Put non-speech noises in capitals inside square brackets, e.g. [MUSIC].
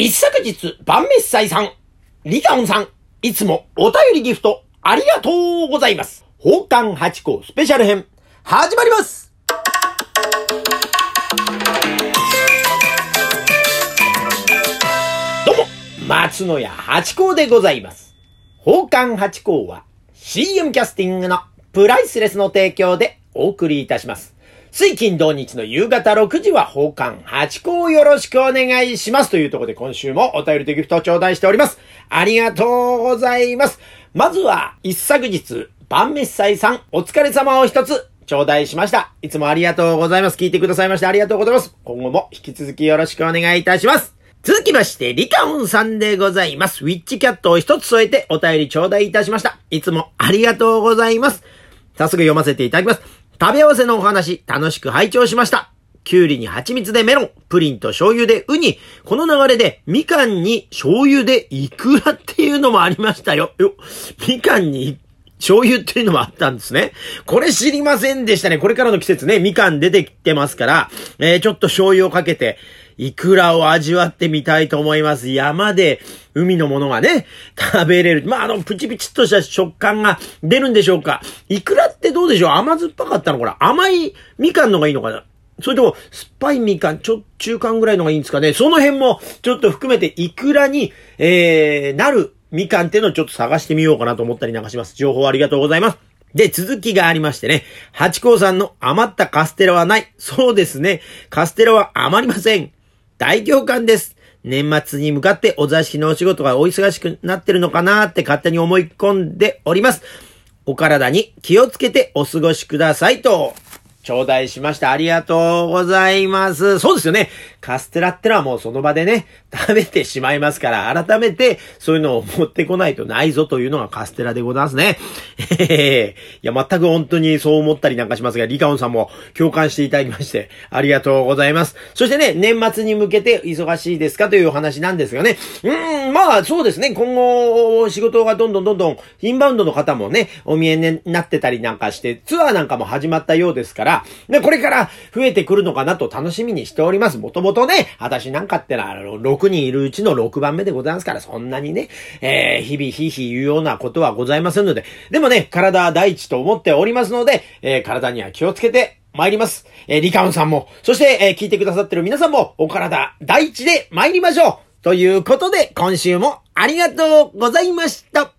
一昨日、晩飯祭さん、リカオンさん、いつもお便りギフト、ありがとうございます。宝冠八甲スペシャル編、始まりますどうも、松野屋八甲でございます。宝冠八甲は CM キャスティングのプライスレスの提供でお送りいたします。水金土日の夕方6時は宝冠八甲をよろしくお願いします。というところで今週もお便りとギフトを頂戴しております。ありがとうございます。まずは一昨日、晩飯祭さんお疲れ様を一つ頂戴しました。いつもありがとうございます。聞いてくださいましてありがとうございます。今後も引き続きよろしくお願いいたします。続きまして、リカオンさんでございます。ウィッチキャットを一つ添えてお便り頂戴いたしました。いつもありがとうございます。早速読ませていただきます。食べ合わせのお話、楽しく拝聴しました。きゅうりに蜂蜜でメロン、プリンと醤油でウニ、この流れでみかんに醤油でイクラっていうのもありましたよ。よ、みかんに醤油っていうのもあったんですね。これ知りませんでしたね。これからの季節ね、みかん出てきてますから、えー、ちょっと醤油をかけて、イクラを味わってみたいと思います。山で海のものがね、食べれる。まあ、あの、プチプチっとした食感が出るんでしょうか。イクラってどうでしょう甘酸っぱかったのかな甘いみかんのがいいのかなそれとも、酸っぱいみかん、ちょ、中間ぐらいのがいいんですかね。その辺も、ちょっと含めて、イクラに、えー、なるみかんっていうのをちょっと探してみようかなと思ったりなんかします。情報ありがとうございます。で、続きがありましてね。八甲さんの余ったカステラはない。そうですね。カステラは余りません。大行間です。年末に向かってお座敷のお仕事がお忙しくなってるのかなって勝手に思い込んでおります。お体に気をつけてお過ごしくださいと、頂戴しました。ありがとうございます。そうですよね。カステラってのはもうその場でね、[LAUGHS] 食べてしまいますから、改めてそういうのを持ってこないとないぞというのがカステラでございますね。え [LAUGHS] いや、全く本当にそう思ったりなんかしますが、リカオンさんも共感していただきまして、ありがとうございます。そしてね、年末に向けて忙しいですかというお話なんですがね。うん、まあそうですね、今後仕事がどんどんどんどん、インバウンドの方もね、お見えになってたりなんかして、ツアーなんかも始まったようですから、で、これから増えてくるのかなと楽しみにしております。もともとね、私なんかってのは、6人いるうちの6番目でございますから、そんなにね、えー、日々ひひ言うようなことはございませんので、でもね、体は第一と思っておりますので、えー、体には気をつけて、参ります。えー、リカウンさんも、そして、えー、聞いてくださってる皆さんも、お体第一で参りましょうということで、今週もありがとうございました。